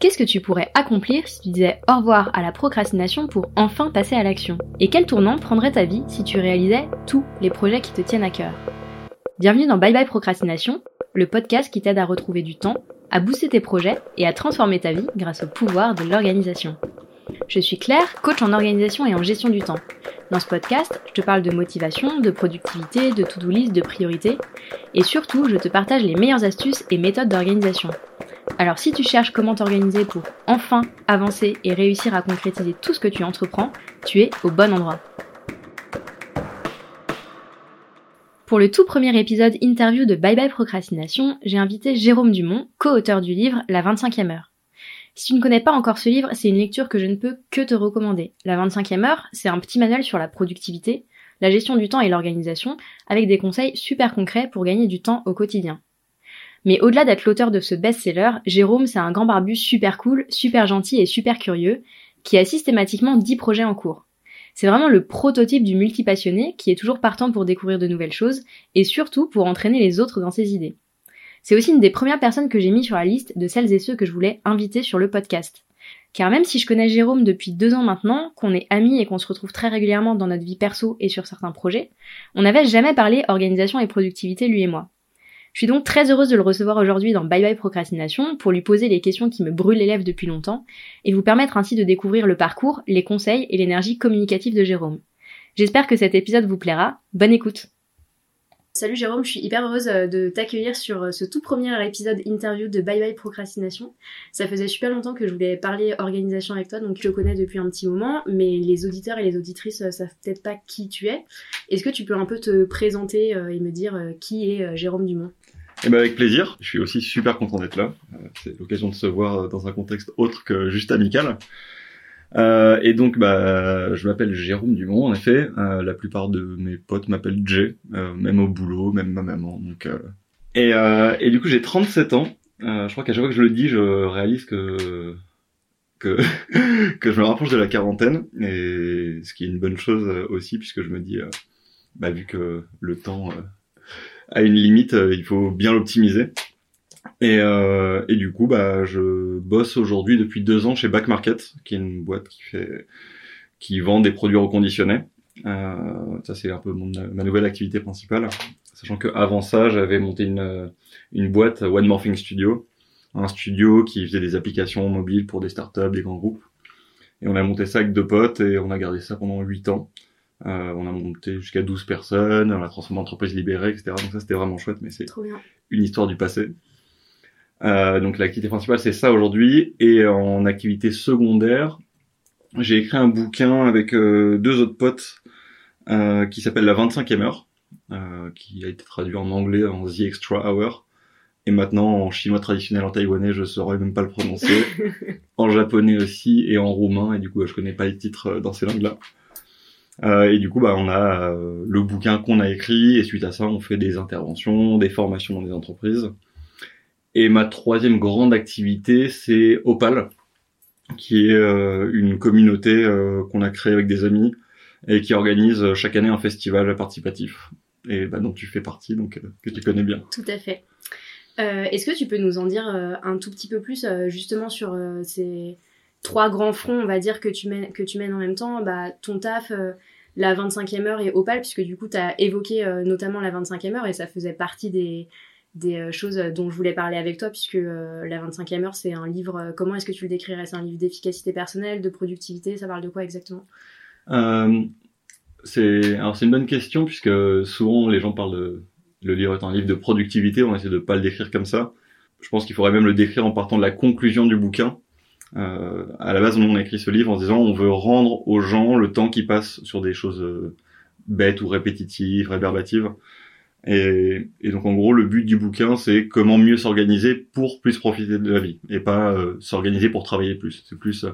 Qu'est-ce que tu pourrais accomplir si tu disais au revoir à la procrastination pour enfin passer à l'action? Et quel tournant prendrait ta vie si tu réalisais tous les projets qui te tiennent à cœur? Bienvenue dans Bye Bye Procrastination, le podcast qui t'aide à retrouver du temps, à booster tes projets et à transformer ta vie grâce au pouvoir de l'organisation. Je suis Claire, coach en organisation et en gestion du temps. Dans ce podcast, je te parle de motivation, de productivité, de to-do list, de priorité, et surtout, je te partage les meilleures astuces et méthodes d'organisation. Alors si tu cherches comment t'organiser pour enfin avancer et réussir à concrétiser tout ce que tu entreprends, tu es au bon endroit. Pour le tout premier épisode interview de Bye Bye Procrastination, j'ai invité Jérôme Dumont, co-auteur du livre La 25e heure. Si tu ne connais pas encore ce livre, c'est une lecture que je ne peux que te recommander. La 25e heure, c'est un petit manuel sur la productivité, la gestion du temps et l'organisation, avec des conseils super concrets pour gagner du temps au quotidien. Mais au-delà d'être l'auteur de ce best-seller, Jérôme, c'est un grand barbu super cool, super gentil et super curieux, qui a systématiquement 10 projets en cours. C'est vraiment le prototype du multipassionné qui est toujours partant pour découvrir de nouvelles choses et surtout pour entraîner les autres dans ses idées. C'est aussi une des premières personnes que j'ai mis sur la liste de celles et ceux que je voulais inviter sur le podcast. Car même si je connais Jérôme depuis deux ans maintenant, qu'on est amis et qu'on se retrouve très régulièrement dans notre vie perso et sur certains projets, on n'avait jamais parlé organisation et productivité lui et moi. Je suis donc très heureuse de le recevoir aujourd'hui dans Bye Bye Procrastination pour lui poser les questions qui me brûlent les lèvres depuis longtemps et vous permettre ainsi de découvrir le parcours, les conseils et l'énergie communicative de Jérôme. J'espère que cet épisode vous plaira. Bonne écoute Salut Jérôme, je suis hyper heureuse euh, de t'accueillir sur euh, ce tout premier épisode interview de Bye Bye Procrastination. Ça faisait super longtemps que je voulais parler organisation avec toi, donc je te connais depuis un petit moment, mais les auditeurs et les auditrices euh, savent peut-être pas qui tu es. Est-ce que tu peux un peu te présenter et me dire qui est Jérôme Dumont? Eh ben avec plaisir. Je suis aussi super content d'être là. C'est l'occasion de se voir dans un contexte autre que juste amical. Euh, et donc, bah, je m'appelle Jérôme Dumont, en effet. Euh, la plupart de mes potes m'appellent Jay, euh, même au boulot, même ma maman. Donc, euh. et, et du coup, j'ai 37 ans. je crois qu'à chaque fois que je le dis, je réalise que que que je me rapproche de la quarantaine, et ce qui est une bonne chose aussi, puisque je me dis, bah, vu que le temps a une limite, il faut bien l'optimiser. Et, euh, et du coup, bah, je bosse aujourd'hui depuis deux ans chez Back Market, qui est une boîte qui fait, qui vend des produits reconditionnés. Euh, ça, c'est un peu ma nouvelle activité principale. Sachant que avant ça, j'avais monté une, une boîte One Morphing Studio, un studio qui faisait des applications mobiles pour des startups, des grands groupes. Et on a monté ça avec deux potes et on a gardé ça pendant huit ans. Euh, on a monté jusqu'à 12 personnes, on a transformé en entreprise libérée, etc. Donc ça, c'était vraiment chouette, mais c'est une histoire du passé. Euh, donc l'activité principale c'est ça aujourd'hui. Et en activité secondaire j'ai écrit un bouquin avec euh, deux autres potes euh, qui s'appelle La 25e heure euh, qui a été traduit en anglais en The Extra Hour. Et maintenant en chinois traditionnel en taïwanais je saurais même pas le prononcer. En japonais aussi et en roumain. Et du coup je connais pas les titres dans ces langues là euh, et du coup, bah, on a le bouquin qu'on a écrit, et suite à ça, on fait des interventions, des formations dans des entreprises. Et ma troisième grande activité, c'est Opal, qui est euh, une communauté euh, qu'on a créée avec des amis et qui organise chaque année un festival participatif. Et bah, dont tu fais partie, donc euh, que tu connais bien. Tout à fait. Est-ce que tu peux nous en dire un tout petit peu plus justement sur ces trois grands fronts, on va dire, que tu mènes, que tu mènes en même temps bah, Ton taf, la 25e heure et Opal, puisque du coup, tu as évoqué notamment la 25e heure et ça faisait partie des, euh, choses dont je voulais parler avec toi, puisque euh, La 25e heure, c'est un livre, euh, comment est-ce que tu le décrirais? C'est un livre d'efficacité personnelle, de productivité, ça parle de quoi exactement? Euh, c'est alors c'est une bonne question puisque souvent les gens parlent de le livre est un livre de productivité, on essaie de pas le décrire comme ça. Je pense qu'il faudrait même le décrire en partant de la conclusion du bouquin. Euh, à la base, on a écrit ce livre en disant on veut rendre aux gens le temps qui passe sur des choses bêtes ou répétitives, réverbatives, et, donc en gros, le but du bouquin, c'est comment mieux s'organiser pour plus profiter de la vie, et pas euh, s'organiser pour travailler plus. C'est plus euh,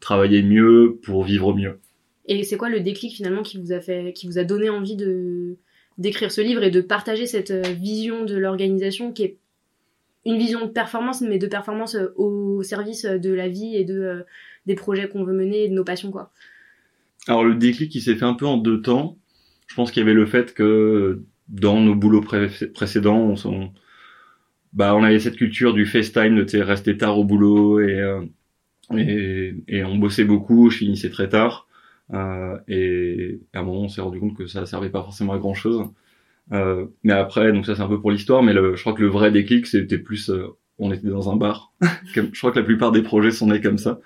travailler mieux pour vivre mieux. Et c'est quoi le déclic finalement qui vous a fait, qui vous a donné envie de d'écrire ce livre et de partager cette euh, vision de l'organisation qui est une vision de performance, mais de performance au service de la vie et de des projets qu'on veut mener et de nos passions quoi. Alors le déclic, il s'est fait un peu en deux temps. Je pense qu'il y avait le fait que dans nos boulots précédents, on, bah on avait cette culture du FaceTime, de rester tard au boulot et, et, on bossait beaucoup, je finissais très tard. Euh, et à un moment, on s'est rendu compte que ça servait pas forcément à grand chose. Euh, mais après, donc ça c'est un peu pour l'histoire, mais le, je crois que le vrai déclic, c'était plus, euh, on était dans un bar. je crois que la plupart des projets sont nés comme ça.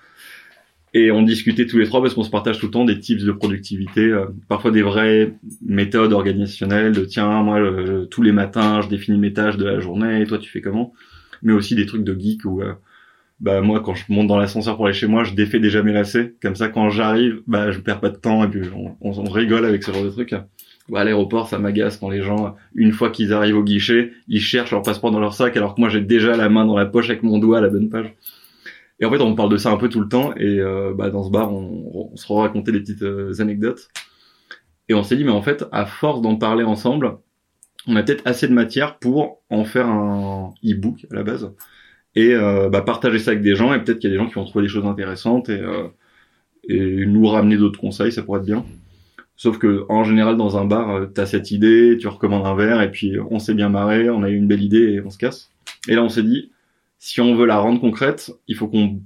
Et on discutait tous les trois parce qu'on se partage tout le temps des tips de productivité, euh, parfois des vraies méthodes organisationnelles de tiens, moi tous les matins je définis mes tâches de la journée, et toi tu fais comment? Mais aussi des trucs de geek où bah moi quand je monte dans l'ascenseur pour aller chez moi, je défais déjà mes lacets. Comme ça quand j'arrive, bah je perds pas de temps et puis on, on, rigole avec ce genre de trucs. À l'aéroport, ça m'agace quand les gens, une fois qu'ils arrivent au guichet, ils cherchent leur passeport dans leur sac alors que moi j'ai déjà la main dans la poche avec mon doigt à la bonne page. Et en fait, on parle de ça un peu tout le temps et euh, bah, dans ce bar, on, on se racontait des petites euh, anecdotes. Et on s'est dit, mais en fait, à force d'en parler ensemble, on a peut-être assez de matière pour en faire un e-book à la base et euh, bah, partager ça avec des gens et peut-être qu'il y a des gens qui vont trouver des choses intéressantes et, et nous ramener d'autres conseils, ça pourrait être bien. Sauf que en général dans un bar, euh, t'as cette idée, tu recommandes un verre et puis on s'est bien marré, on a eu une belle idée et on se casse. Et là on s'est dit, si on veut la rendre concrète, il faut qu'on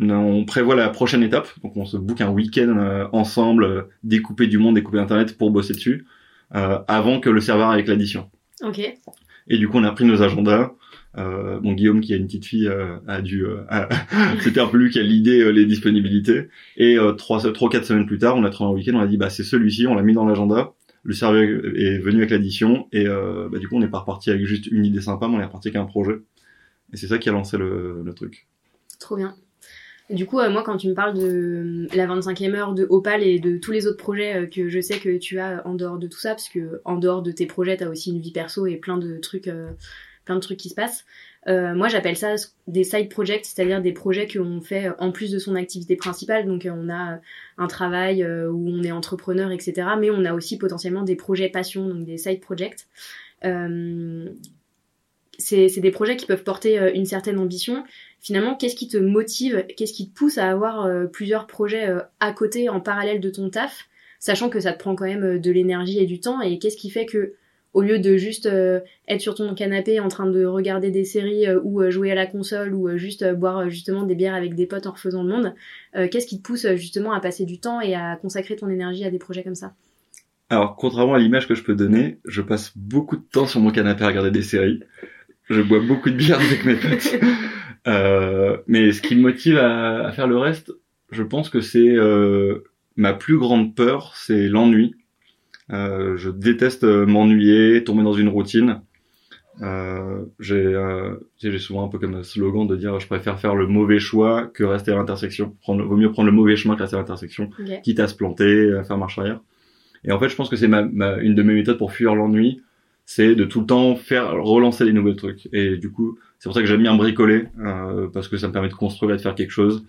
on prévoit la prochaine étape, donc on se book un week-end ensemble, découper du monde, découper internet pour bosser dessus, avant que le serveur avec l'addition. Ok. Et du coup on a pris nos agendas, euh, bon, Guillaume, qui a une petite fille, euh, a dû, euh, lui qui a l'idée, euh, les disponibilités. Et trois, trois, quatre semaines plus tard, on a trouvé un week-end, on a dit, bah c'est celui-ci, on l'a mis dans l'agenda. Le serveur est venu avec l'addition et bah, du coup, on n'est pas reparti avec juste une idée sympa, mais on est reparti avec un projet. Et c'est ça qui a lancé le, le truc. Trop bien. Du coup, moi, quand tu me parles de la 25e heure de Opal et de tous les autres projets que je sais que tu as en dehors de tout ça, parce que en dehors de tes projets, tu as aussi une vie perso et plein de trucs plein de trucs qui se passent. Euh, moi, j'appelle ça des side projects, c'est-à-dire des projets qu'on fait en plus de son activité principale. Donc, euh, on a un travail euh, où on est entrepreneur, etc. Mais on a aussi potentiellement des projets passion, donc des side projects. c'est des projets qui peuvent porter une certaine ambition. Finalement, qu'est-ce qui te motive, qu'est-ce qui te pousse à avoir plusieurs projets à côté, en parallèle de ton taf, sachant que ça te prend quand même de l'énergie et du temps, et qu'est-ce qui fait que au lieu de juste euh, être sur ton canapé en train de regarder des séries euh, ou euh, jouer à la console ou juste boire justement des bières avec des potes en refaisant le monde, qu'est-ce qui te pousse justement à passer du temps et à consacrer ton énergie à des projets comme ça? Alors, contrairement à l'image que je peux donner, je passe beaucoup de temps sur mon canapé à regarder des séries. Je bois beaucoup de bière avec mes potes. mais ce qui me motive à, à, faire le reste, je pense que c'est ma plus grande peur, c'est l'ennui. Euh, je déteste euh, m'ennuyer, tomber dans une routine. Euh, j'ai euh, j'ai souvent un peu comme un slogan de dire je préfère faire le mauvais choix que rester à l'intersection. Prendre, vaut mieux prendre le mauvais chemin que rester à l'intersection, quitte à se planter, à faire marche arrière. Et en fait, je pense que c'est ma, ma, une de mes méthodes pour fuir l'ennui, c'est de tout le temps faire relancer des nouveaux trucs. Et du coup, c'est pour ça que j'aime bien bricoler euh, parce que ça me permet de construire et de faire quelque chose,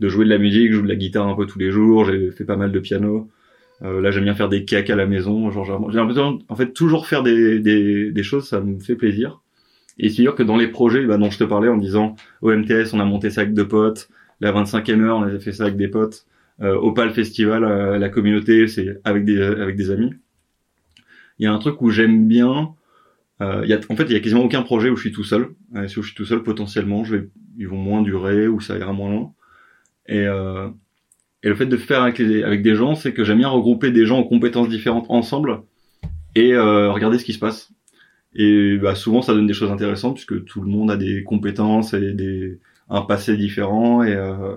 de jouer de la musique, je joue de la guitare un peu tous les jours, j'ai fait pas mal de piano. Euh, là, j'aime bien faire des cakes à la maison. Genre, j'ai l'impression, en fait, toujours faire des, des, des, choses, ça me fait plaisir. Et c'est sûr que dans les projets bah, dont je te parlais en disant au MTS, on a monté ça avec deux potes. La 25e heure, on a fait ça avec des potes. Euh, Opal Festival, euh, la communauté, c'est avec des avec des amis. Il y a un truc où j'aime bien. Euh, y a, en fait, il y a quasiment aucun projet où je suis tout seul. Euh, si je suis tout seul, potentiellement, je vais, ils vont moins durer ou ça ira moins loin. Et euh, et le fait de faire avec, des gens, c'est que j'aime bien regrouper des gens aux compétences différentes ensemble et euh, regarder ce qui se passe. Et bah, souvent, ça donne des choses intéressantes puisque tout le monde a des compétences et un passé différent et, euh,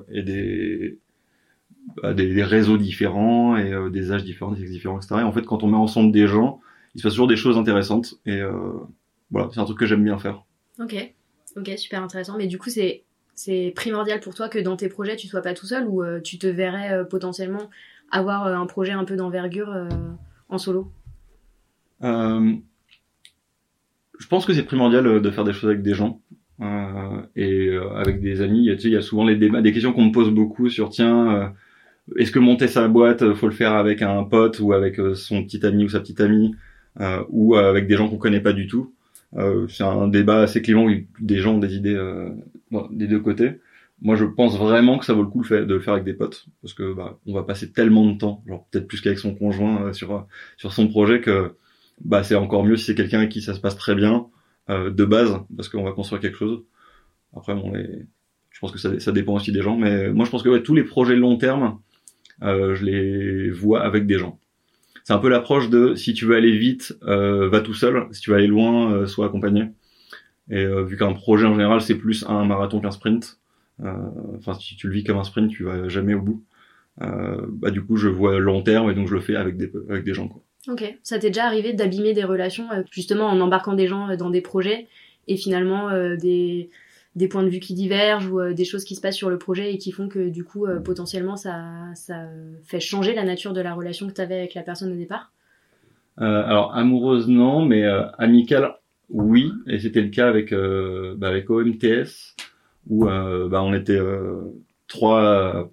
bah, des, réseaux différents et euh, des âges différents, des sexes différents, etc. Et en fait, quand on met ensemble des gens, il se passe toujours des choses intéressantes et voilà, c'est un truc que j'aime bien faire. Ok, ok, super intéressant. Mais du coup, c'est c'est primordial pour toi que dans tes projets tu sois pas tout seul ou euh, tu te verrais euh, potentiellement avoir euh, un projet un peu d'envergure en solo? Je pense que c'est primordial de faire des choses avec des gens et avec des amis. Il y a souvent des questions qu'on me pose beaucoup sur tiens, est-ce que monter sa boîte, faut le faire avec un pote ou avec son petit ami ou sa petite amie ou avec des gens qu'on connaît pas du tout? Euh, c'est un débat assez clivant où des gens ont des idées euh, des deux côtés. Moi, je pense vraiment que ça vaut le coup de le faire avec des potes parce que bah, on va passer tellement de temps, genre peut-être plus qu'avec son conjoint euh, sur sur son projet que bah c'est encore mieux si c'est quelqu'un avec qui ça se passe très bien euh, de base parce qu'on va construire quelque chose. Après, bon, les... je pense que ça, ça dépend aussi des gens, mais moi je pense que ouais, tous les projets long terme, euh, je les vois avec des gens. C'est un peu l'approche de si tu veux aller vite, euh, va tout seul. Si tu veux aller loin, euh, sois accompagné. Et euh, vu qu'un projet en général c'est plus un marathon qu'un sprint, enfin si tu le vis comme un sprint, tu vas jamais au bout. bah du coup je vois long terme et donc je le fais avec des avec des gens quoi. Ok, ça t'est déjà arrivé d'abîmer des relations justement en embarquant des gens dans des projets et finalement des des points de vue qui divergent ou des choses qui se passent sur le projet et qui font que du coup potentiellement ça ça fait changer la nature de la relation que tu avais avec la personne au départ? Euh, alors amoureuse non mais euh, amicale oui, et c'était le cas avec euh, bah, avec OMTS où euh, bah, on était euh, trois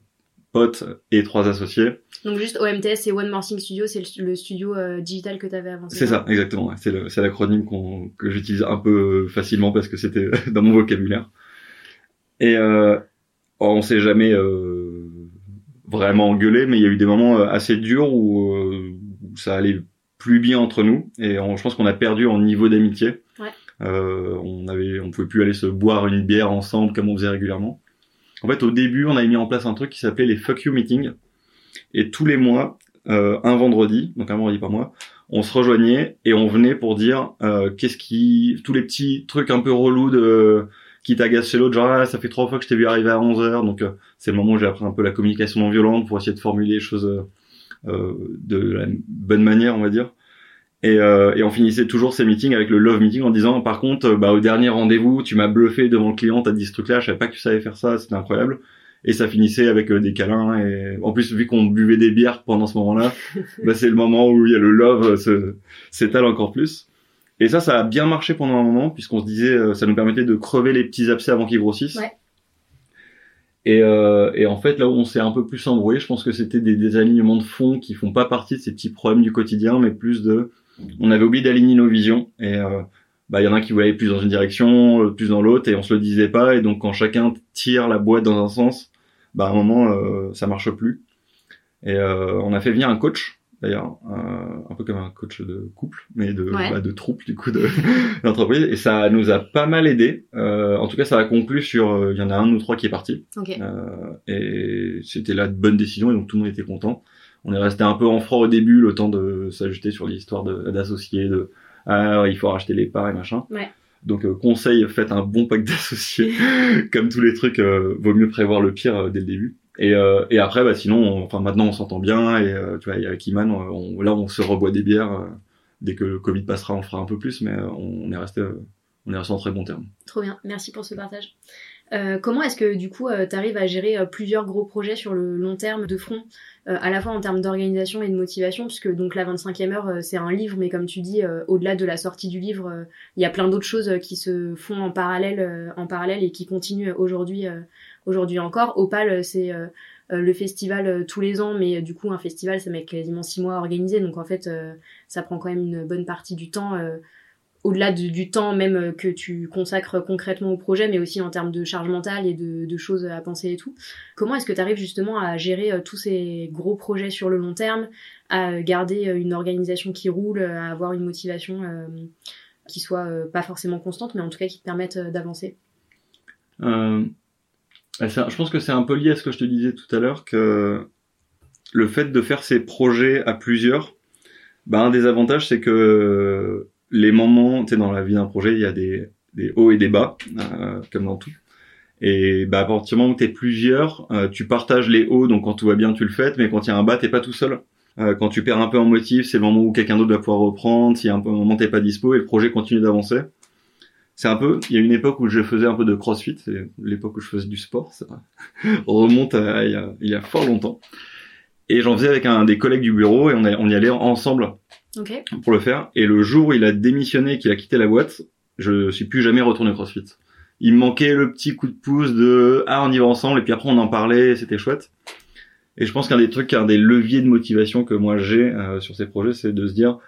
potes et trois associés. Donc juste OMTS c'est One More Studio, c'est le, studio digital que tu avais avant. C'est ça, exactement. C'est l'acronyme que j'utilise un peu facilement parce que c'était dans mon vocabulaire. Et on s'est jamais vraiment engueulé, mais il y a eu des moments assez durs où, ça allait plus bien entre nous et je pense qu'on a perdu en niveau d'amitié. Ouais. Euh, on avait, on pouvait plus aller se boire une bière ensemble comme on faisait régulièrement. En fait, au début, on avait mis en place un truc qui s'appelait les fuck you meetings et tous les mois, euh, un vendredi, donc un vendredi par mois, on se rejoignait et on venait pour dire euh, qu'est-ce qui, tous les petits trucs un peu relous de qui t'agacent chez l'autre, genre ah, ça fait trois fois que je t'ai vu arriver à 11 heures, donc euh, c'est le moment où j'ai appris un peu la communication non violente pour essayer de formuler les choses euh, euh, de la bonne manière, on va dire. Et, euh, et, on finissait toujours ces meetings avec le love meeting en disant par contre bah au dernier rendez-vous tu m'as bluffé devant le client t'as dit ce truc là je savais pas que tu savais faire ça c'était incroyable et ça finissait avec euh, des câlins et en plus vu qu'on buvait des bières pendant ce moment-là bah, c'est le moment où il y a le love s'étale encore plus et ça ça a bien marché pendant un moment puisqu'on se disait ça nous permettait de crever les petits abcès avant qu'ils grossissent ouais. Et, euh, et, en fait, là où on s'est un peu plus embrouillé, je pense que c'était des, des alignements de fond qui font pas partie de ces petits problèmes du quotidien, mais plus de, on avait oublié d'aligner nos visions. Et euh, bah, il y en a qui voulaient plus dans une direction, euh, plus dans l'autre, et on se le disait pas. Et donc, quand chacun tire la boîte dans un sens, bah, à un moment, euh, ça marche plus. Et euh, on a fait venir un coach d'ailleurs, euh, un peu comme un coach de couple, mais de, bah, de troupe du coup de l'entreprise. Et ça nous a pas mal aidé. Euh, en tout cas, ça a conclu sur, euh, il y en a un ou trois qui est parti. Okay. et c'était la bonne décision et donc tout le monde était content. On est resté un peu en froid au début, le temps de s'ajuster sur l'histoire d'associés, de, ah, il faut racheter les parts et machin. Ouais. Donc conseil, faites un bon pack d'associés. Comme tous les trucs, vaut mieux prévoir le pire dès le début. Et, euh, après, bah, sinon, maintenant on s'entend bien et euh, tu vois, avec Iman, on, là on se reboit des bières. Euh, dès que le Covid passera, on fera un peu plus, mais on, est resté, on est resté en très bon terme. Trop bien, merci pour ce partage. comment est-ce que du coup tu arrives à gérer plusieurs gros projets sur le long terme de front, à la fois en termes d'organisation et de motivation, puisque donc la 25e heure c'est un livre, mais comme tu dis, au-delà de la sortie du livre, il y a plein d'autres choses qui se font en parallèle, en parallèle et qui continuent aujourd'hui aujourd'hui encore. Opal, euh, c'est euh, euh, le festival tous les ans, mais du coup un festival ça met quasiment six mois à organiser, donc en fait ça prend quand même une bonne partie du temps au-delà du temps même que tu consacres concrètement au projet, mais aussi en termes de charge mentale et de, choses à penser et tout. Comment est-ce que tu arrives justement à gérer tous ces gros projets sur le long terme, à garder une organisation qui roule, à avoir une motivation qui soit pas forcément constante, mais en tout cas qui te permette d'avancer? Euh, je pense que c'est un peu lié à ce que je te disais tout à l'heure, que le fait de faire ces projets à plusieurs, bah, un des avantages, c'est que les moments, tu sais, dans la vie d'un projet, il y a des, hauts et des bas, euh, comme dans tout. Et bah, à partir du moment où t'es plusieurs, euh, tu partages les hauts, donc quand tout va bien, tu le fais, mais quand il y a un bas, t'es pas tout seul. Euh, quand tu perds un peu en motif, c'est le moment où quelqu'un d'autre va pouvoir reprendre. S'il y a un, moment t'es pas dispo et le projet continue d'avancer c'est un peu, il y a une époque où je faisais un peu de crossfit, c'est l'époque où je faisais du sport, ça remonte à, il, y a, il y a fort longtemps. Et j'en faisais avec un des collègues du bureau et on y allait ensemble pour le faire. Et le jour où il a démissionné, qu'il a quitté la boîte, je suis plus jamais retourné au crossfit. Il me manquait le petit coup de pouce de ah on y va ensemble et puis après on en parlait, c'était chouette. Et je pense qu'un des trucs, un des leviers de motivation que moi j'ai euh, sur ces projets, c'est de se dire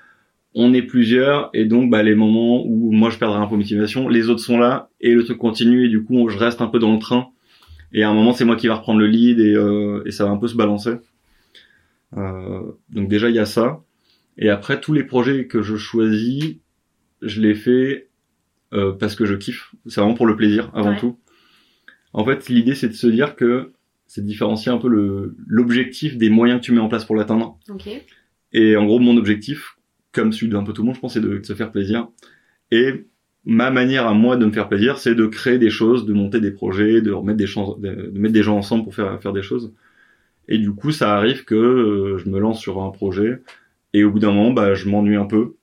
on est plusieurs et donc bah, les moments où moi je perdrai un peu de motivation, les autres sont là et le truc continue et du coup je reste un peu dans le train et à un moment c'est moi qui va reprendre le lead et, euh, et ça va un peu se balancer. Euh, donc déjà il y a ça et après tous les projets que je choisis, je les fais euh, parce que je kiffe. C'est vraiment pour le plaisir avant Ouais. tout. En fait, l'idée c'est de se dire que c'est de différencier un peu le l'objectif des moyens que tu mets en place pour l'atteindre. Ok. Et en gros, mon objectif, comme celui d'un peu tout le monde, je pense, c'est de, de se faire plaisir. Et ma manière à moi de me faire plaisir, c'est de créer des choses, de monter des projets, de remettre des chances, de, de mettre des gens ensemble pour faire faire des choses. Et du coup, ça arrive que euh, je me lance sur un projet et au bout d'un moment, bah, je m'ennuie un peu,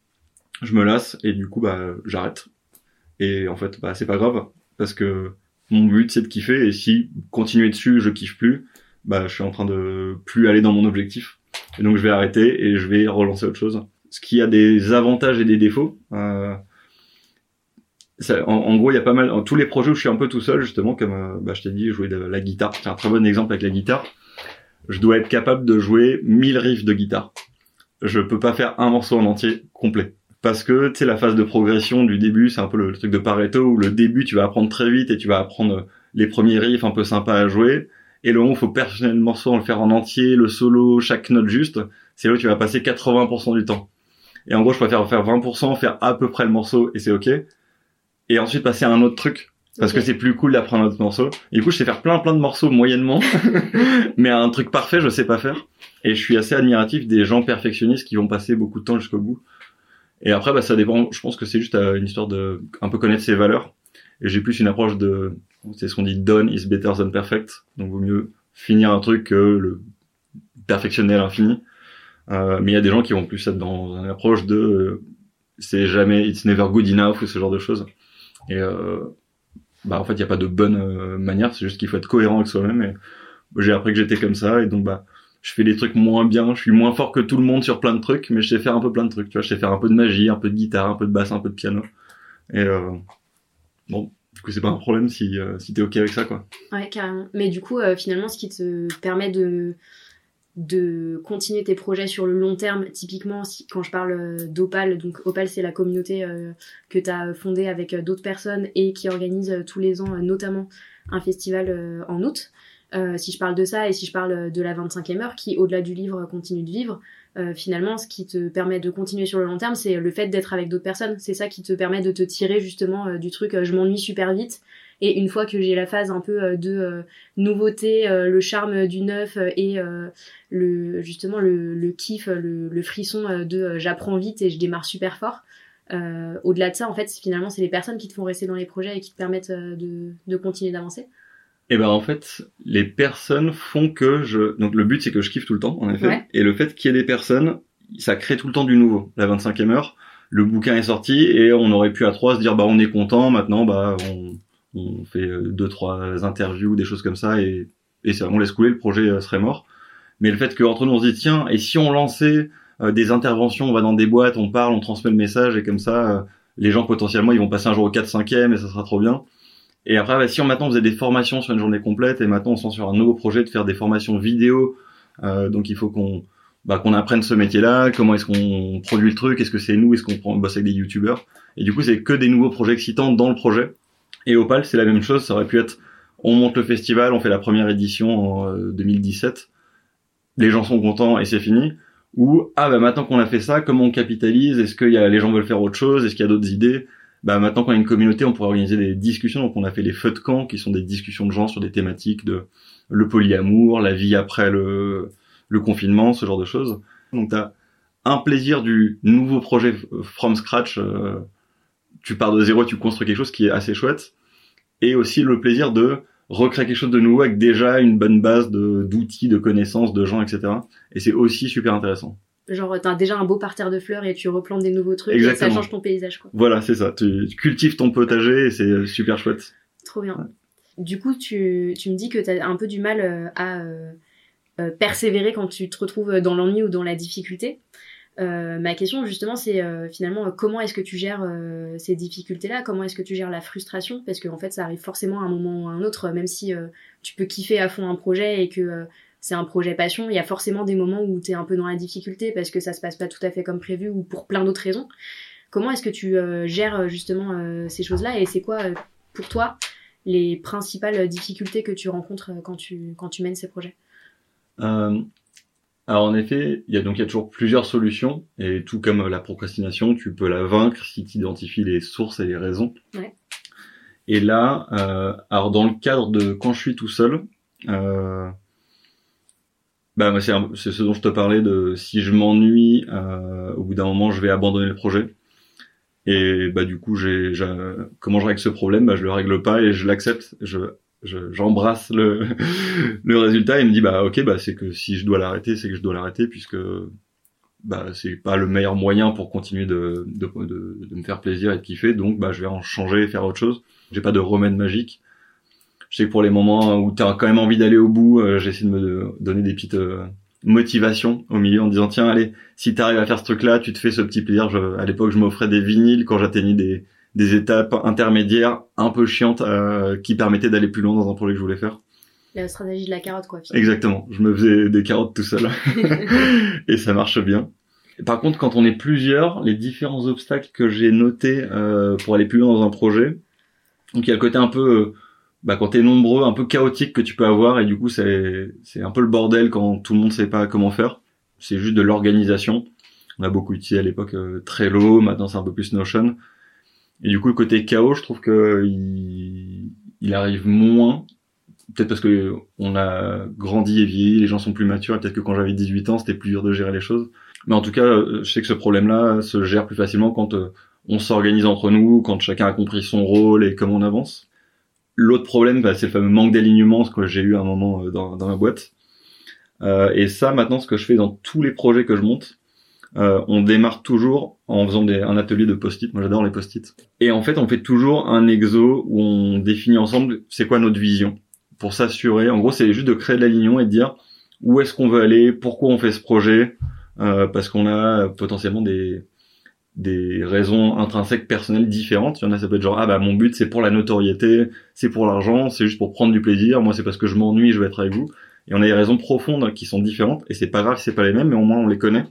je me lasse et du coup, bah, j'arrête. Et en fait, bah, c'est pas grave parce que mon but c'est de kiffer et si continuer dessus, je kiffe plus, bah, je suis en train de plus aller dans mon objectif. Et donc je vais arrêter et je vais relancer autre chose. Ce qui a des avantages et des défauts. Euh, en gros, il y a pas mal. en tous les projets où je suis un peu tout seul, justement, comme euh, bah, je t'ai dit, jouer de la guitare. C'est un très bon exemple avec la guitare. Je dois être capable de jouer 1000 riffs de guitare. Je peux pas faire un morceau en entier complet. Parce que, tu sais, la phase de progression du début, c'est un peu le, le truc de Pareto, où le début, tu vas apprendre très vite et tu vas apprendre les premiers riffs un peu sympas à jouer. Et le moment où il faut perfectionner le morceau, le faire en entier, le solo, chaque note juste, c'est là où tu vas passer 80% du temps. Et en gros, je préfère faire 20%, faire à peu près le morceau et c'est ok. Et ensuite passer à un autre truc. Parce que c'est plus cool d'apprendre un autre morceau. Et du coup, je sais faire plein plein de morceaux moyennement. mais un truc parfait, je sais pas faire. Et je suis assez admiratif des gens perfectionnistes qui vont passer beaucoup de temps jusqu'au bout. Et après, bah, ça dépend. Je pense que c'est juste euh, une histoire de un peu connaître ses valeurs. Et j'ai plus une approche de, c'est ce qu'on dit, done is better than perfect. Donc, vaut mieux finir un truc que le perfectionner à l'infini. Euh, mais il y a des gens qui vont plus être dans une approche de, euh, c'est jamais, it's never good enough ou ce genre de choses. Et euh, bah en fait, il y a pas de bonne euh, manière. C'est juste qu'il faut être cohérent avec soi-même. Et j'ai appris que j'étais comme ça. Et donc bah je fais des trucs moins bien, je suis moins fort que tout le monde sur plein de trucs, mais je sais faire un peu plein de trucs, tu vois, je sais faire un peu de magie, un peu de guitare, un peu de basse, un peu de piano. Et euh, bon, du coup c'est pas un problème si, euh, si t'es ok avec ça, quoi. Ouais, carrément. Mais du coup, euh, finalement, ce qui te permet de de continuer tes projets sur le long terme, typiquement si, quand je parle d'Opal, donc Opal c'est la communauté que tu as fondée avec d'autres personnes et qui organise tous les ans notamment un festival en août. Euh, si je parle de ça et si je parle de la 25e heure qui au-delà du livre continue de vivre, euh, finalement ce qui te permet de continuer sur le long terme c'est le fait d'être avec d'autres personnes. C'est ça qui te permet de te tirer justement euh, du truc je m'ennuie super vite et une fois que j'ai la phase un peu de nouveauté, le charme du neuf et le justement le, kiff, le, frisson de j'apprends vite et je démarre super fort. Au-delà de ça, en fait, finalement, c'est les personnes qui te font rester dans les projets et qui te permettent de continuer d'avancer. Et ben en fait, les personnes font que je. Donc le but c'est que je kiffe tout le temps, en effet. Ouais. Et le fait qu'il y ait des personnes, ça crée tout le temps du nouveau. La 25e heure, le bouquin est sorti et on aurait pu à trois se dire bah on est content, maintenant bah on, on fait euh, deux trois interviews, des choses comme ça et et ça, on laisse couler, le projet euh, serait mort. Mais le fait qu'entre nous on se dit tiens et si on lançait euh, des interventions, on va dans des boîtes, on parle, on transmet le message et comme ça euh, les gens potentiellement ils vont passer un jour au 4 5e et ça sera trop bien. Et après, bah, si on maintenant faisait des formations sur une journée complète, et maintenant on se sent sur un nouveau projet de faire des formations vidéo, euh, donc il faut qu'on bah, qu'on apprenne ce métier-là, comment est-ce qu'on produit le truc, est-ce que c'est nous, est-ce qu'on bosse avec des youtubeurs. Et du coup, c'est que des nouveaux projets excitants dans le projet. Et Opal, c'est la même chose, ça aurait pu être, on monte le festival, on fait la première édition en euh, 2017, les gens sont contents et c'est fini. Ou, ah bah maintenant qu'on a fait ça, comment on capitalise, est-ce que y a, les gens veulent faire autre chose, est-ce qu'il y a d'autres idées? Bah maintenant qu'on a une communauté, on pourrait organiser des discussions. Donc on a fait les feux de camp, qui sont des discussions de gens sur des thématiques de le polyamour, la vie après le, confinement, ce genre de choses. Donc t'as un plaisir du nouveau projet euh, from scratch. euh, tu pars de zéro, tu construis quelque chose qui est assez chouette, et aussi le plaisir de recréer quelque chose de nouveau avec déjà une bonne base d'outils, de connaissances, de gens, etc. Et c'est aussi super intéressant. Genre, t'as déjà un beau parterre de fleurs et tu replantes des nouveaux trucs et Exactement. ça change ton paysage, quoi. Voilà, c'est ça. Tu, tu cultives ton potager et c'est super chouette. Trop bien. Du coup, tu, tu me dis que t'as un peu du mal euh, à euh, euh, persévérer quand tu te retrouves dans l'ennui ou dans la difficulté. Euh, ma question justement c'est euh, finalement euh, comment est-ce que tu gères euh, ces difficultés-là? Comment est-ce que tu gères la frustration? Parce qu'en fait ça arrive forcément à un moment ou à un autre, même si euh, tu peux kiffer à fond un projet et que euh, c'est un projet passion, il y a forcément des moments où tu es un peu dans la difficulté parce que ça se passe pas tout à fait comme prévu ou pour plein d'autres raisons. Comment est-ce que tu euh, gères euh, justement euh, ces choses-là et c'est quoi pour toi les principales difficultés que tu rencontres quand tu, quand tu mènes ces projets? Alors en effet, il y a donc il y a toujours plusieurs solutions et tout comme la procrastination, tu peux la vaincre si tu identifies les sources et les raisons. Ouais. Et là, euh, alors dans le cadre de quand je suis tout seul, euh, bah c'est ce dont je te parlais de si je m'ennuie, euh, au bout d'un moment je vais abandonner le projet. Et bah du coup j'ai comment je règle ce problème? Bah je le règle pas et je l'accepte. Je je- j'embrasse le le résultat et me dis bah ok bah c'est que si je dois l'arrêter c'est que je dois l'arrêter puisque bah c'est pas le meilleur moyen pour continuer de de, de, de me faire plaisir et de kiffer donc bah je vais en changer et faire autre chose j'ai pas de remède magique je sais que pour les moments où t'as quand même envie d'aller au bout euh, j'essaie de me donner des petites euh, motivations au milieu en disant tiens allez si t'arrives à faire ce truc là tu te fais ce petit plaisir Je- à l'époque je m'offrais des vinyles quand j'atteignais des des étapes intermédiaires un peu chiantes euh, qui permettaient d'aller plus loin dans un projet que je voulais faire La stratégie de la carotte, quoi. finalement. Exactement. Je me faisais des carottes tout seul. et ça marche bien. Par contre, quand on est plusieurs, les différents obstacles que j'ai notés euh, pour aller plus loin dans un projet, donc il y a le côté un peu, bah, quand t'es nombreux, un peu chaotique que tu peux avoir, et du coup c'est c'est un peu le bordel quand tout le monde sait pas comment faire. C'est juste de l'organisation. On a beaucoup utilisé à l'époque euh, Trello, maintenant c'est un peu plus Notion. Et du coup le côté chaos, je trouve que il, il arrive moins peut-être parce que on a grandi et vieilli, les gens sont plus matures, peut-être que quand j'avais 18 ans, c'était plus dur de gérer les choses. Mais en tout cas, euh, je sais que ce problème-là se gère plus facilement quand euh, on s'organise entre nous, quand chacun a compris son rôle et comment on avance. L'autre problème, bah, c'est le fameux manque d'alignement, ce que j'ai eu à un moment euh, dans, dans ma boîte. Euh, et ça, maintenant, ce que je fais dans tous les projets que je monte, euh, on démarre toujours en faisant des, un atelier de post-it. Moi, j'adore les post-it. Et en fait, on fait toujours un exo où on définit ensemble c'est quoi notre vision pour s'assurer. En gros, c'est juste de créer de l'alignement et de dire où est-ce qu'on veut aller, pourquoi on fait ce projet, euh, parce qu'on a potentiellement des des raisons intrinsèques personnelles différentes. Il y en a, ça peut être genre ah bah mon but c'est pour la notoriété, c'est pour l'argent, c'est juste pour prendre du plaisir. Moi c'est parce que je m'ennuie, je veux être avec vous. Et on a des raisons profondes qui sont différentes et c'est pas grave, c'est pas les mêmes, mais au moins on les connaît.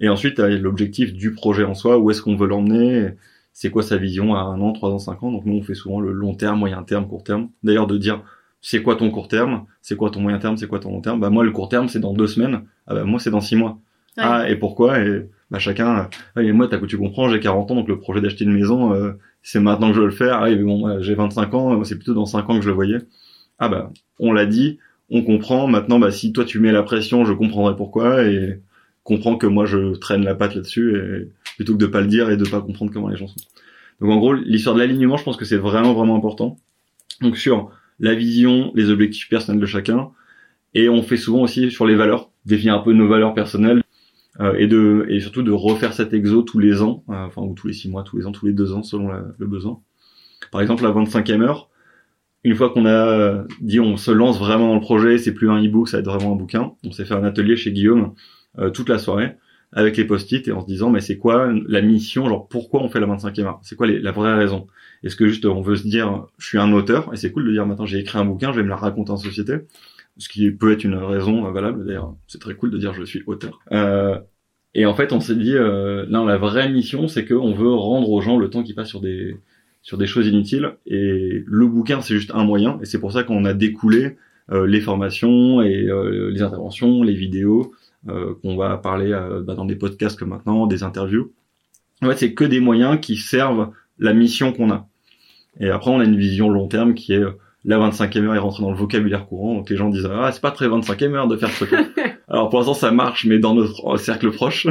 Et ensuite, l'objectif du projet en soi, où est-ce qu'on veut l'emmener, c'est quoi sa vision à un an, trois ans, cinq ans? Donc nous, on fait souvent le long terme, moyen terme, court terme. D'ailleurs, de dire, c'est quoi ton court terme, c'est quoi ton moyen terme, c'est quoi ton long terme? Bah moi, le court terme, c'est dans deux semaines. Ah bah moi, c'est dans six mois. Ah et pourquoi? Et bah chacun. Ah, et moi, t'as tu comprends, j'ai 40 ans, donc le projet d'acheter une maison, euh, c'est maintenant que je veux le faire. Ah, et bon, j'ai 25 ans, c'est plutôt dans cinq ans que je le voyais. Ah bah, on l'a dit, on comprend. Maintenant, bah si toi tu mets la pression, je comprendrai pourquoi et comprends que moi je traîne la patte là-dessus et plutôt que de pas le dire et de pas comprendre comment les gens sont. Donc en gros, l'histoire de l'alignement, je pense que c'est vraiment vraiment important. Donc sur la vision, les objectifs personnels de chacun, et on fait souvent aussi sur les valeurs, définir un peu nos valeurs personnelles et de et surtout de refaire cet exo tous les ans, euh, enfin ou tous les six mois, tous les ans, tous les deux ans selon le besoin. Par exemple, la 25e heure, une fois qu'on a dit on se lance vraiment dans le projet, c'est plus un e-book, ça va être vraiment un bouquin. On s'est fait un atelier chez Guillaume euh, toute la soirée avec les post-it et en se disant mais c'est quoi la mission, genre pourquoi on fait la 25e heure? C'est quoi la vraie raison? Est-ce que juste on veut se dire je suis un auteur et c'est cool de dire maintenant j'ai écrit un bouquin, je vais me la raconter en société, ce qui peut être une raison valable d'ailleurs. C'est très cool de dire je suis auteur. Euh, et en fait on s'est dit euh, non la vraie mission c'est qu'on veut rendre aux gens le temps qui passe sur des sur des choses inutiles et le bouquin c'est juste un moyen et c'est pour ça qu'on a découlé euh, les formations et euh, les interventions, les vidéos qu'on va parler bah, dans des podcasts comme maintenant, des interviews. En fait, c'est que des moyens qui servent la mission qu'on a. Et après, on a une vision long terme qui est la 25e heure est rentrée dans le vocabulaire courant. Donc les gens disent ah c'est pas très 25e heure de faire ce truc. Alors pour l'instant ça marche, mais dans notre cercle proche,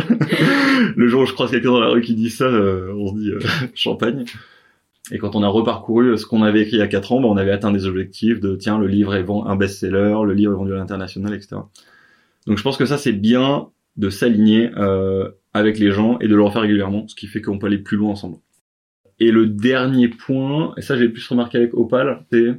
le jour où je croise quelqu'un dans la rue qui dit ça, euh, on se dit euh, champagne. Et quand on a reparcouru ce qu'on avait écrit il y a 4 ans, bah, on avait atteint des objectifs de tiens le livre est vend- un best-seller, le livre est vendu à l'international, etc. Donc je pense que ça c'est bien de s'aligner euh, avec les gens et de le refaire régulièrement, ce qui fait qu'on peut aller plus loin ensemble. Et le dernier point, et ça j'ai plus remarqué avec Opal, c'est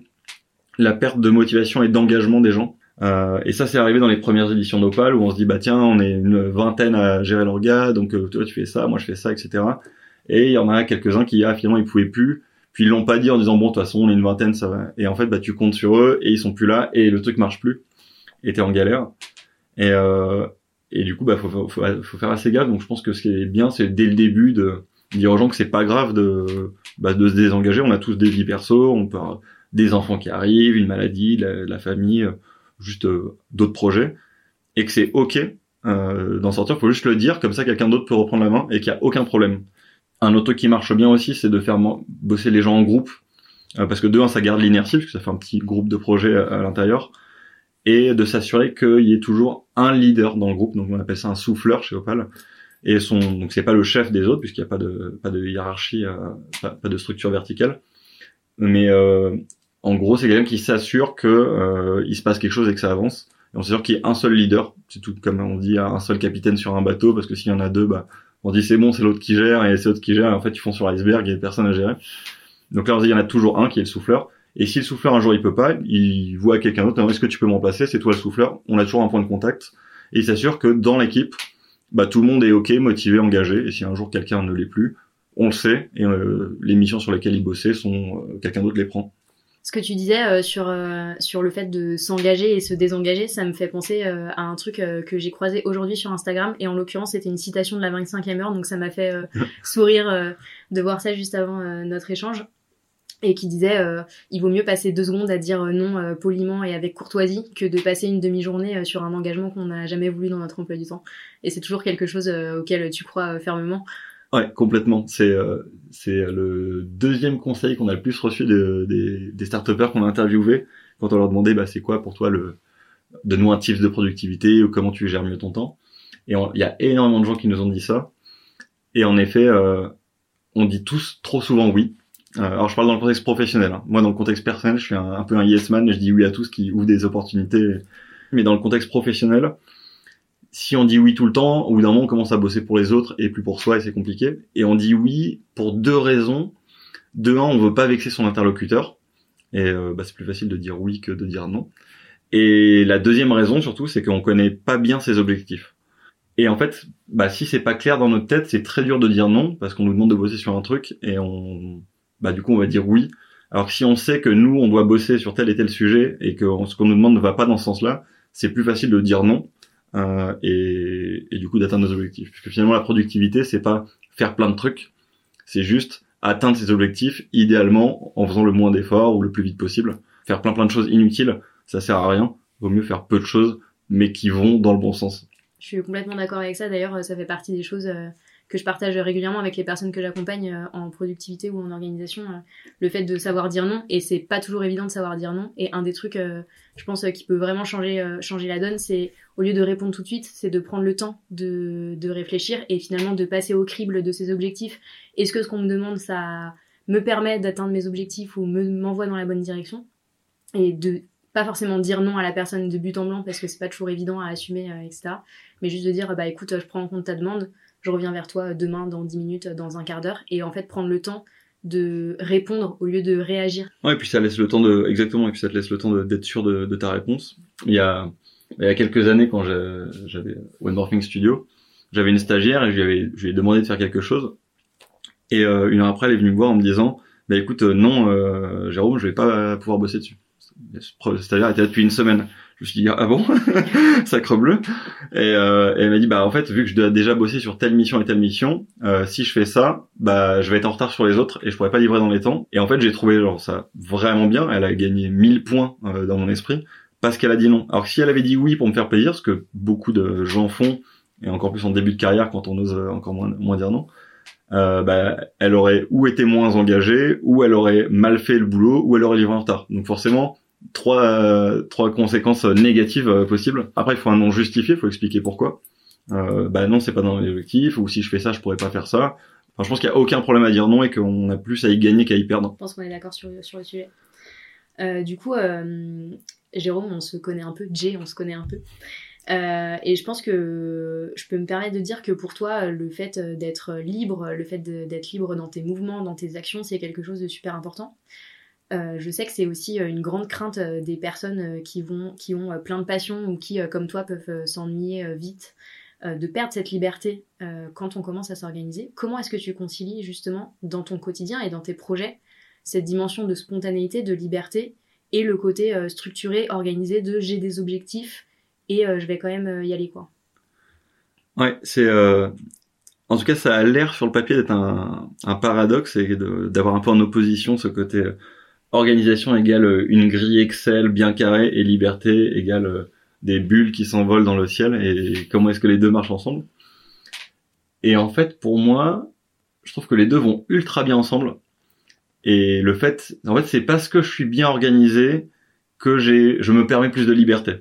la perte de motivation et d'engagement des gens. Euh, et ça c'est arrivé dans les premières éditions d'Opal où on se dit bah tiens on est une vingtaine à gérer l'orga donc euh, toi tu fais ça, moi je fais ça, etc. Et il y en a quelques-uns qui ah finalement ils pouvaient plus, puis ils l'ont pas dit en disant bon de toute façon on est une vingtaine ça va. Et en fait bah tu comptes sur eux et ils sont plus là et le truc marche plus et t'es en galère. Et euh, et du coup bah faut, faut, faut, faire assez gaffe donc je pense que ce qui est bien c'est dès le début de dire aux gens que c'est pas grave de bah, de se désengager on a tous des vies perso on peut des enfants qui arrivent une maladie la, famille euh, juste euh, d'autres projets. Et que c'est ok euh, d'en sortir, faut juste le dire, comme ça quelqu'un d'autre peut reprendre la main et qu'il n'y a aucun problème. Un autre truc qui marche bien aussi, c'est de faire bosser les gens en groupe, parce que de ça garde l'inertie, parce que ça fait un petit groupe de projet à, l'intérieur, et de s'assurer qu'il y ait toujours un leader dans le groupe, donc on appelle ça un souffleur chez Opal, et son donc c'est pas le chef des autres puisqu'il n'y a pas de hiérarchie, pas, de structure verticale, mais en gros c'est quelqu'un qui s'assure que euh, il se passe quelque chose et que ça avance. Et on s'assure qu'il y ait un seul leader, c'est tout comme on dit un seul capitaine sur un bateau parce que s'il y en a deux, bah on dit c'est bon c'est l'autre qui gère et c'est l'autre qui gère et en fait ils font sur l'iceberg et personne à gérer. Donc là on dit il y en a toujours un qui est le souffleur. Et si le souffleur un jour il peut pas, il voit quelqu'un d'autre, est-ce que tu peux me remplacer C'est toi le souffleur. On a toujours un point de contact et il s'assure que dans l'équipe bah, tout le monde est ok, motivé, engagé. Et si un jour quelqu'un ne l'est plus, on le sait. Et euh, les missions sur lesquelles il bossait sont euh, quelqu'un d'autre les prend. Ce que tu disais euh, sur sur le fait de s'engager et se désengager, ça me fait penser à un truc que j'ai croisé aujourd'hui sur Instagram et en l'occurrence c'était une citation de la 25e heure donc ça m'a fait sourire de voir ça juste avant notre échange et qui disait euh, il vaut mieux passer deux secondes à dire euh, non euh, poliment et avec courtoisie que de passer une demi-journée sur un engagement qu'on n'a jamais voulu dans notre emploi du temps. Et c'est toujours quelque chose auquel tu crois fermement. Ouais, complètement. C'est c'est le deuxième conseil qu'on a le plus reçu de, des, des start qu'on a interviewés quand on leur demandait bah c'est quoi pour toi le de nous un tips de productivité ou comment tu gères mieux ton temps. Et il y a énormément de gens qui nous ont dit ça. Et en effet, on dit tous trop souvent oui euh, alors je parle dans le contexte professionnel. Hein. Moi, dans le contexte personnel, je suis un, peu un yes man. Je dis oui à tout ce qui ouvre des opportunités. Mais dans le contexte professionnel, si on dit oui tout le temps, au bout d'un moment, on commence à bosser pour les autres et plus pour soi, et c'est compliqué. Et on dit oui pour deux raisons. De un, on veut pas vexer son interlocuteur, et euh, bah, c'est plus facile de dire oui que de dire non. Et la deuxième raison, surtout, c'est qu'on connaît pas bien ses objectifs. Et en fait, bah, si c'est pas clair dans notre tête, c'est très dur de dire non, parce qu'on nous demande de bosser sur un truc, et on bah du coup on va dire oui. Alors que si on sait que nous on doit bosser sur tel et tel sujet et que ce qu'on nous demande ne va pas dans ce sens-là, c'est plus facile de dire non euh, et, du coup d'atteindre nos objectifs. Parce que finalement la productivité c'est pas faire plein de trucs, c'est juste atteindre ses objectifs idéalement en faisant le moins d'efforts ou le plus vite possible. Faire plein plein de choses inutiles, ça sert à rien. Vaut mieux faire peu de choses mais qui vont dans le bon sens. Je suis complètement d'accord avec ça. D'ailleurs, ça fait partie des choses euh, que je partage régulièrement avec les personnes que j'accompagne euh, en productivité ou en organisation, euh, le fait de savoir dire non. Et c'est pas toujours évident de savoir dire non. Et un des trucs, euh, je pense, qui peut vraiment changer, changer la donne, c'est au lieu de répondre tout de suite, c'est de prendre le temps de, de réfléchir et finalement de passer au crible de ses objectifs. Est-ce que ce qu'on me demande, ça me permet d'atteindre mes objectifs ou m'envoie dans la bonne direction? Et de pas forcément dire non à la personne de but en blanc parce que c'est pas toujours évident à assumer, etc. Mais juste de dire, bah écoute, je prends en compte ta demande, je reviens vers toi demain, dans 10 minutes, dans un quart d'heure, et en fait prendre le temps de répondre au lieu de réagir. Ouais, et puis ça laisse le temps de, exactement, et puis ça te laisse le temps d'être sûr de, ta réponse. Il y a, il y a quelques années, quand j'avais One Morphing Studio, j'avais une stagiaire et je lui, avais, ai demandé de faire quelque chose. Et euh, une heure après, elle est venue me voir en me disant, bah écoute, euh, non, euh, Jérôme, je vais pas pouvoir bosser dessus. Stagiaire était là depuis une semaine. Je me suis dit ah bon, sacre bleu. Et, euh, et elle m'a dit bah en fait vu que je dois déjà bosser sur telle mission et telle mission, euh, si je fais ça, bah je vais être en retard sur les autres et je pourrais pas livrer dans les temps. Et en fait j'ai trouvé genre ça vraiment bien. Elle a gagné 1000 points euh, dans mon esprit parce qu'elle a dit non. Alors que si elle avait dit oui pour me faire plaisir, ce que beaucoup de gens font et encore plus en début de carrière quand on ose encore moins, moins dire non. Bah, elle aurait ou été moins engagée, ou elle aurait mal fait le boulot, ou elle aurait livré en retard. Donc forcément, trois trois conséquences négatives euh, possibles. Après, il faut un nom justifié, il faut expliquer pourquoi. Euh, bah non, c'est pas dans les objectifs, ou si je fais ça, je pourrais pas faire ça. Je pense qu'il y a aucun problème à dire non et qu'on a plus à y gagner qu'à y perdre. Je pense qu'on est d'accord sur, sur le sujet. Euh, du coup, euh, Jérôme, on se connaît un peu, Jay, on se connaît un peu. Euh, et je pense que je peux me permettre de dire que pour toi, le fait d'être libre, le fait d'être libre dans tes mouvements, dans tes actions, c'est quelque chose de super important. Euh, je sais que c'est aussi euh, une grande crainte euh, des personnes qui, vont, qui ont plein de passions ou qui, comme toi, peuvent s'ennuyer vite de perdre cette liberté quand on commence à s'organiser. Comment est-ce que tu concilies justement dans ton quotidien et dans tes projets cette dimension de spontanéité, de liberté et le côté structuré, organisé de j'ai des objectifs et je vais quand même y aller quoi? Ouais, c'est en tout cas ça a l'air sur le papier d'être un, un paradoxe et d'avoir un peu en opposition ce côté organisation égale euh, une grille Excel bien carrée et liberté égale euh, des bulles qui s'envolent dans le ciel et comment est-ce que les deux marchent ensemble. Et en fait, pour moi, je trouve que les deux vont ultra bien ensemble. Et le fait, en fait, c'est parce que je suis bien organisé que j'ai, je me permets plus de liberté.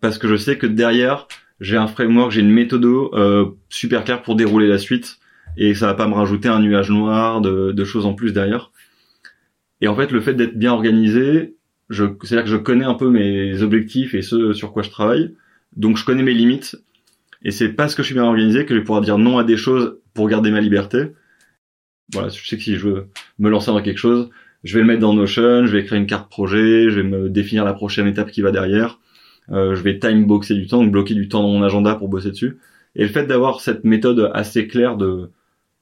Parce que je sais que derrière, j'ai un framework, j'ai une méthode euh, super claire pour dérouler la suite et ça va pas me rajouter un nuage noir de, de choses en plus derrière. Et en fait, le fait d'être bien organisé, c'est-à-dire que je connais un peu mes objectifs et ce sur quoi je travaille, donc je connais mes limites. Et c'est parce que je suis bien organisé que je vais pouvoir dire non à des choses pour garder ma liberté. Voilà, je sais que si je veux me lancer dans quelque chose, je vais le mettre dans Notion, je vais créer une carte projet, je vais me définir la prochaine étape qui va derrière. Euh, je vais time boxer du temps, donc bloquer du temps dans mon agenda pour bosser dessus. Et le fait d'avoir cette méthode assez claire de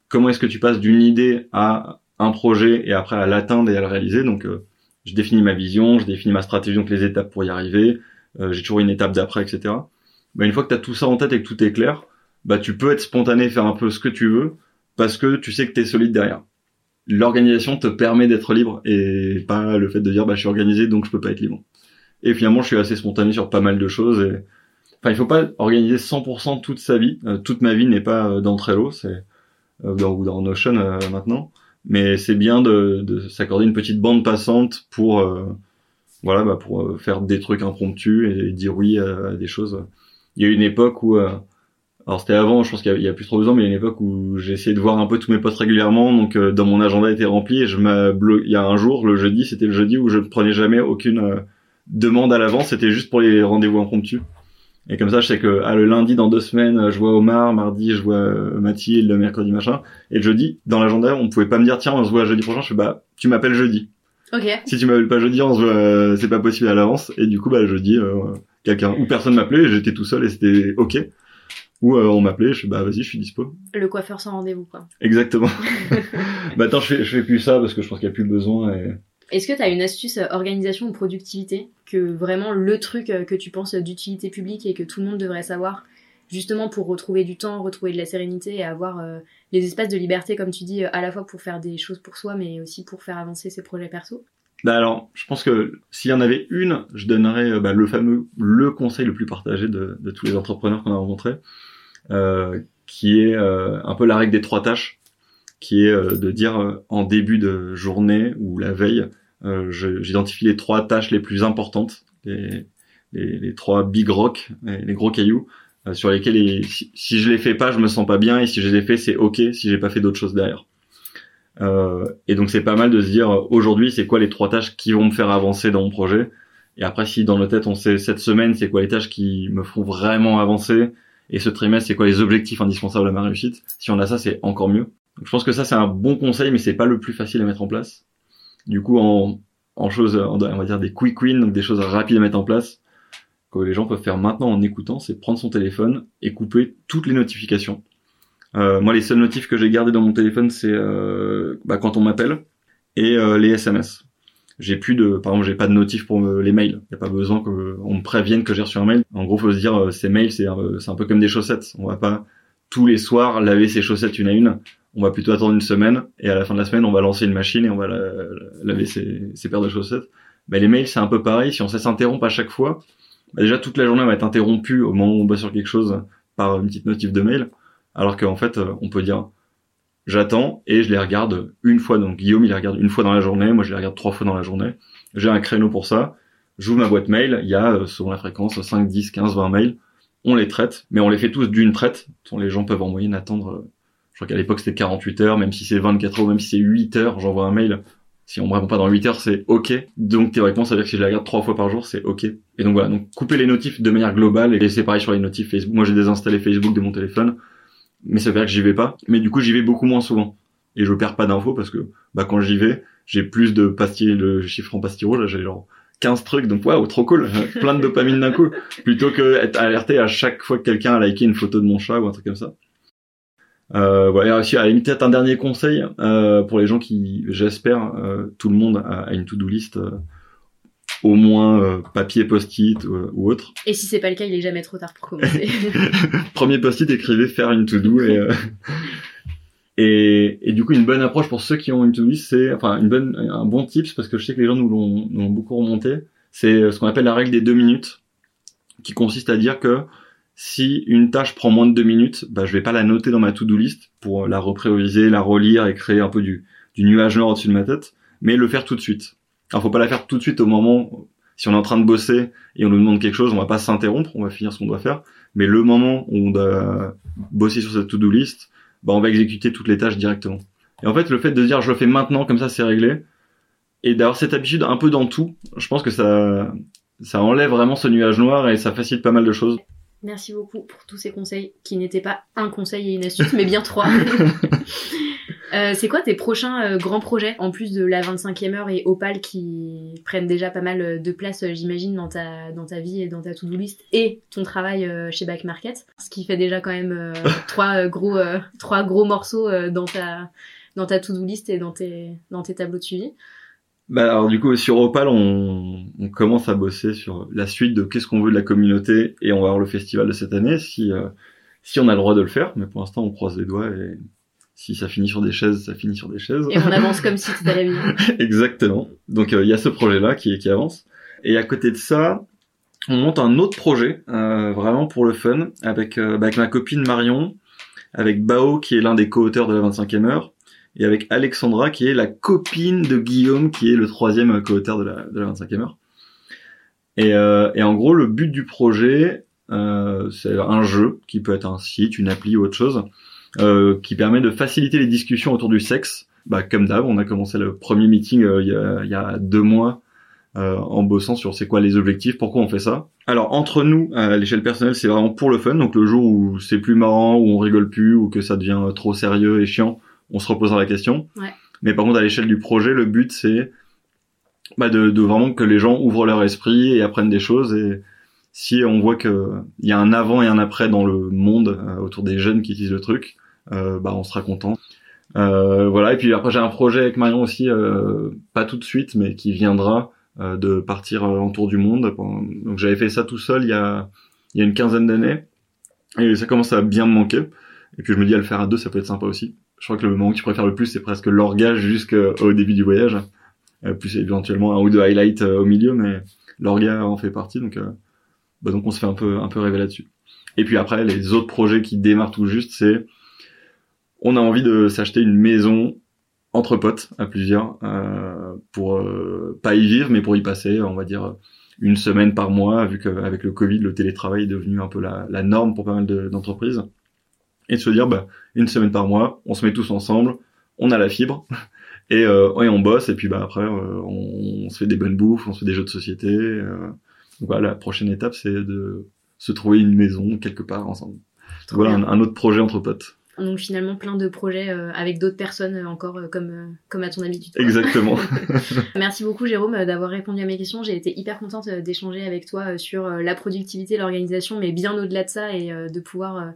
comment est-ce que tu passes d'une idée à un projet et après à l'atteindre et à le réaliser. Donc, euh, je définis ma vision, je définis ma stratégie, donc les étapes pour y arriver. Euh, j'ai toujours une étape d'après, etc. Bah, une fois que tu as tout ça en tête et que tout est clair, bah, tu peux être spontané, faire un peu ce que tu veux, parce que tu sais que tu es solide derrière. L'organisation te permet d'être libre et pas le fait de dire bah, je suis organisé donc je peux pas être libre. Et finalement, je suis assez spontané sur pas mal de choses. Et... Enfin, il faut pas organiser 100% toute sa vie. Euh, toute ma vie n'est pas dans Trello, c'est dans, dans Notion maintenant mais c'est bien de, de s'accorder une petite bande passante pour euh, voilà bah pour euh, faire des trucs impromptus et dire oui à, des choses. Il y a eu une époque où euh, alors c'était avant je pense qu'il y, a plus trop ans mais il y a une époque où j'ai essayé de voir un peu tous mes posts régulièrement. Donc dans mon agenda était rempli et je il y a un jour le jeudi c'était le jeudi où je ne prenais jamais aucune demande à l'avance. C'était juste pour les rendez-vous impromptus et comme ça, je sais que ah, le lundi, dans deux semaines, je vois Omar, mardi, je vois euh, Mathilde, le mercredi, machin. Et le jeudi, dans l'agenda, on pouvait pas me dire, tiens, on se voit jeudi prochain. Je fais, bah, tu m'appelles jeudi. Ok. Si tu m'appelles pas jeudi, on se voit, euh, c'est pas possible à l'avance. Et du coup, bah, jeudi, euh, quelqu'un, ou personne m'appelait, j'étais tout seul et c'était ok. Ou on m'appelait, je fais, bah, vas-y, je suis dispo. Le coiffeur sans rendez-vous, quoi. Exactement. bah, attends, je fais, je fais plus ça parce que je pense qu'il y a plus besoin et est-ce que tu as une astuce euh, organisation ou productivité que vraiment le truc euh, que tu penses d'utilité publique et que tout le monde devrait savoir justement pour retrouver du temps, retrouver de la sérénité et avoir euh, les espaces de liberté comme tu dis à la fois pour faire des choses pour soi mais aussi pour faire avancer ses projets perso? Bah alors, je pense que s'il y en avait une, je donnerais bah, le fameux le conseil le plus partagé de, tous les entrepreneurs qu'on a rencontrés, qui est un peu la règle des trois tâches, qui est de dire en début de journée ou la veille, j'identifie les trois tâches les plus importantes, les, les, les trois big rocks, les, gros cailloux, euh, sur lesquels si, je les fais pas, je me sens pas bien, et si je les fais, c'est ok si j'ai pas fait d'autres choses derrière. Euh, et donc c'est pas mal de se dire aujourd'hui c'est quoi les trois tâches qui vont me faire avancer dans mon projet? Et après si dans nos têtes on sait cette semaine c'est quoi les tâches qui me feront vraiment avancer et ce trimestre c'est quoi les objectifs indispensables à ma réussite? Si on a ça c'est encore mieux. Je pense que ça c'est un bon conseil mais c'est pas le plus facile à mettre en place. Du coup, en, en choses, on va dire des quick wins, des choses rapides à mettre en place, que les gens peuvent faire maintenant en écoutant, c'est prendre son téléphone et couper toutes les notifications. Euh, moi, les seuls notifs que j'ai gardés dans mon téléphone, c'est euh, bah, quand on m'appelle et euh, les SMS. J'ai plus de, par exemple, j'ai pas de notifs pour les mails. Il y a pas besoin qu'on me prévienne que j'ai reçu un mail. En gros, faut se dire, ces mails, c'est c'est un peu comme des chaussettes. On va pas tous les soirs laver ses chaussettes une à une on va plutôt attendre une semaine et à la fin de la semaine on va lancer une machine et on va laver ses, paires de chaussettes. Bah, les mails c'est un peu pareil, si on s'interrompt à chaque fois, bah, déjà toute la journée va être interrompue au moment où on bosse sur quelque chose par une petite notif de mail, alors qu'en fait on peut dire j'attends et je les regarde une fois. Donc Guillaume il les regarde une fois dans la journée, moi je les regarde trois fois dans la journée. J'ai un créneau pour ça. J'ouvre ma boîte mail, il y a euh, selon la fréquence 5, 10, 15, 20 mails. On les traite, mais on les fait tous d'une traite. Les gens peuvent en moyenne attendre euh, je crois qu'à l'époque c'était 48 heures, même si c'est 24 heures, même si c'est 8 heures, j'envoie un mail. Si on me répond pas dans 8 heures, c'est OK. Donc théoriquement, ça veut dire que si je la regarde trois fois par jour, c'est OK. Et donc voilà, donc couper les notifs de manière globale et c'est pareil sur les notifs Facebook. Moi, j'ai désinstallé Facebook de mon téléphone, mais ça veut dire que j'y vais pas. Mais du coup, j'y vais beaucoup moins souvent et je perds pas d'infos parce que bah quand j'y vais, j'ai plus de pastilles, le chiffre en pastilles rouges, j'ai genre 15 trucs, donc waouh, trop cool, plein de dopamine d'un coup, plutôt que être alerté à chaque fois que quelqu'un a liké une photo de mon chat ou un truc comme ça. Euh, voilà, aussi, à la limite, peut-être un dernier conseil euh, pour les gens qui, j'espère, euh, tout le monde a, une to-do list, euh, au moins euh, papier post-it ou autre. Et si c'est pas le cas, il est jamais trop tard pour commencer. Premier post-it, écrivez faire une to-do et, et, et du coup une bonne approche pour ceux qui ont une to-do list, c'est enfin une bonne, un bon tips parce que je sais que les gens nous l'ont beaucoup remonté, c'est ce qu'on appelle la règle des deux minutes qui consiste à dire que si une tâche prend moins de deux minutes, bah, je vais pas la noter dans ma to-do list pour la reprioriser, la relire et créer un peu du, du nuage noir au-dessus de ma tête, mais le faire tout de suite. Alors faut pas la faire tout de suite au moment si on est en train de bosser et on nous demande quelque chose, on va pas s'interrompre, on va finir ce qu'on doit faire. Mais le moment où on doit bosser sur cette to-do list, bah on va exécuter toutes les tâches directement. Et en fait, le fait de dire je le fais maintenant, comme ça c'est réglé, et d'avoir cette habitude un peu dans tout, je pense que ça, ça enlève vraiment ce nuage noir et ça facilite pas mal de choses. Merci beaucoup pour tous ces conseils qui n'étaient pas un conseil et une astuce, mais bien trois. Euh, c'est quoi tes prochains euh, grands projets en plus de la 25e heure et Opal qui prennent déjà pas mal euh, de place, j'imagine, dans ta dans ta vie et dans ta to-do list et ton travail chez Back Market, ce qui fait déjà quand même trois gros trois gros morceaux dans ta dans ta to-do list et dans tes dans tes tableaux de suivi. Bah alors du coup sur Opal on, on commence à bosser sur la suite de qu'est-ce qu'on veut de la communauté et on va avoir le festival de cette année si si on a le droit de le faire mais pour l'instant on croise les doigts et si ça finit sur des chaises, ça finit sur des chaises. Et on avance comme si c'était la vie. Exactement. Donc euh, il y a ce projet-là qui, qui avance. Et à côté de ça, on monte un autre projet, euh, vraiment pour le fun, avec, euh, bah, avec ma copine Marion, avec Bao qui est l'un des co-auteurs de la 25e heure, et avec Alexandra qui est la copine de Guillaume qui est le troisième co-auteur de la, de la 25e heure. Et, et en gros, le but du projet, c'est un jeu qui peut être un site, une appli ou autre chose, euh, qui permet de faciliter les discussions autour du sexe. Bah, comme d'hab, on a commencé le premier meeting euh, il, y a, il, y a, deux mois euh, en bossant sur c'est quoi les objectifs, pourquoi on fait ça. Alors entre nous, à l'échelle personnelle, c'est vraiment pour le fun. Donc le jour où c'est plus marrant, où on rigole plus, ou que ça devient trop sérieux et chiant, on se reposera la question. Ouais. Mais par contre, à l'échelle du projet, le but c'est bah, de, de, vraiment que les gens ouvrent leur esprit et apprennent des choses. Et si on voit que il y a un avant et un après dans le monde autour des jeunes qui utilisent le truc, euh, bah on sera content. Euh, voilà. Et puis après j'ai un projet avec Marion aussi, euh, pas tout de suite, mais qui viendra de partir en tour du monde. Donc j'avais fait ça tout seul il y a il y a une quinzaine d'années et ça commence à bien me manquer. Et puis je me dis à le faire à deux, ça peut être sympa aussi. Je crois que le moment que tu préfères le plus, c'est presque l'orgage jusqu'au début du voyage. Euh, plus éventuellement un ou deux highlights au milieu, mais l'orga en fait partie. Donc, euh, bah donc on se fait un peu un peu rêver là-dessus. Et puis après, les autres projets qui démarrent tout juste, c'est on a envie de s'acheter une maison entre potes à plusieurs euh, pour euh, pas y vivre mais pour y passer on va dire une semaine par mois vu qu'avec le Covid le télétravail est devenu un peu la norme pour pas mal d'entreprises et de se dire bah une semaine par mois on se met tous ensemble on a la fibre et, euh, et on bosse et puis bah après euh, on, on, se fait des bonnes bouffes on se fait des jeux de société euh. donc voilà la prochaine étape c'est de se trouver une maison quelque part ensemble voilà un, un autre projet entre potes donc finalement plein de projets euh, avec d'autres personnes euh, encore euh, comme comme à ton habitude. Exactement. Merci beaucoup Jérôme d'avoir répondu à mes questions. J'ai été hyper contente d'échanger avec toi sur la productivité, l'organisation, mais bien au-delà de ça et de pouvoir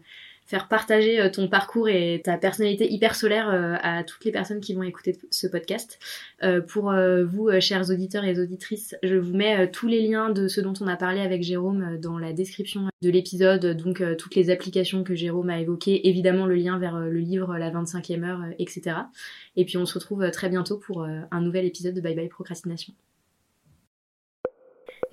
faire partager euh, ton parcours et ta personnalité hyper solaire euh, à toutes les personnes qui vont écouter ce podcast. Euh, pour vous, chers auditeurs et auditrices, je vous mets tous les liens de ce dont on a parlé avec Jérôme dans la description de l'épisode, donc toutes les applications que Jérôme a évoquées, évidemment le lien vers le livre La 25e heure, etc. Et puis on se retrouve très bientôt pour un nouvel épisode de Bye Bye Procrastination.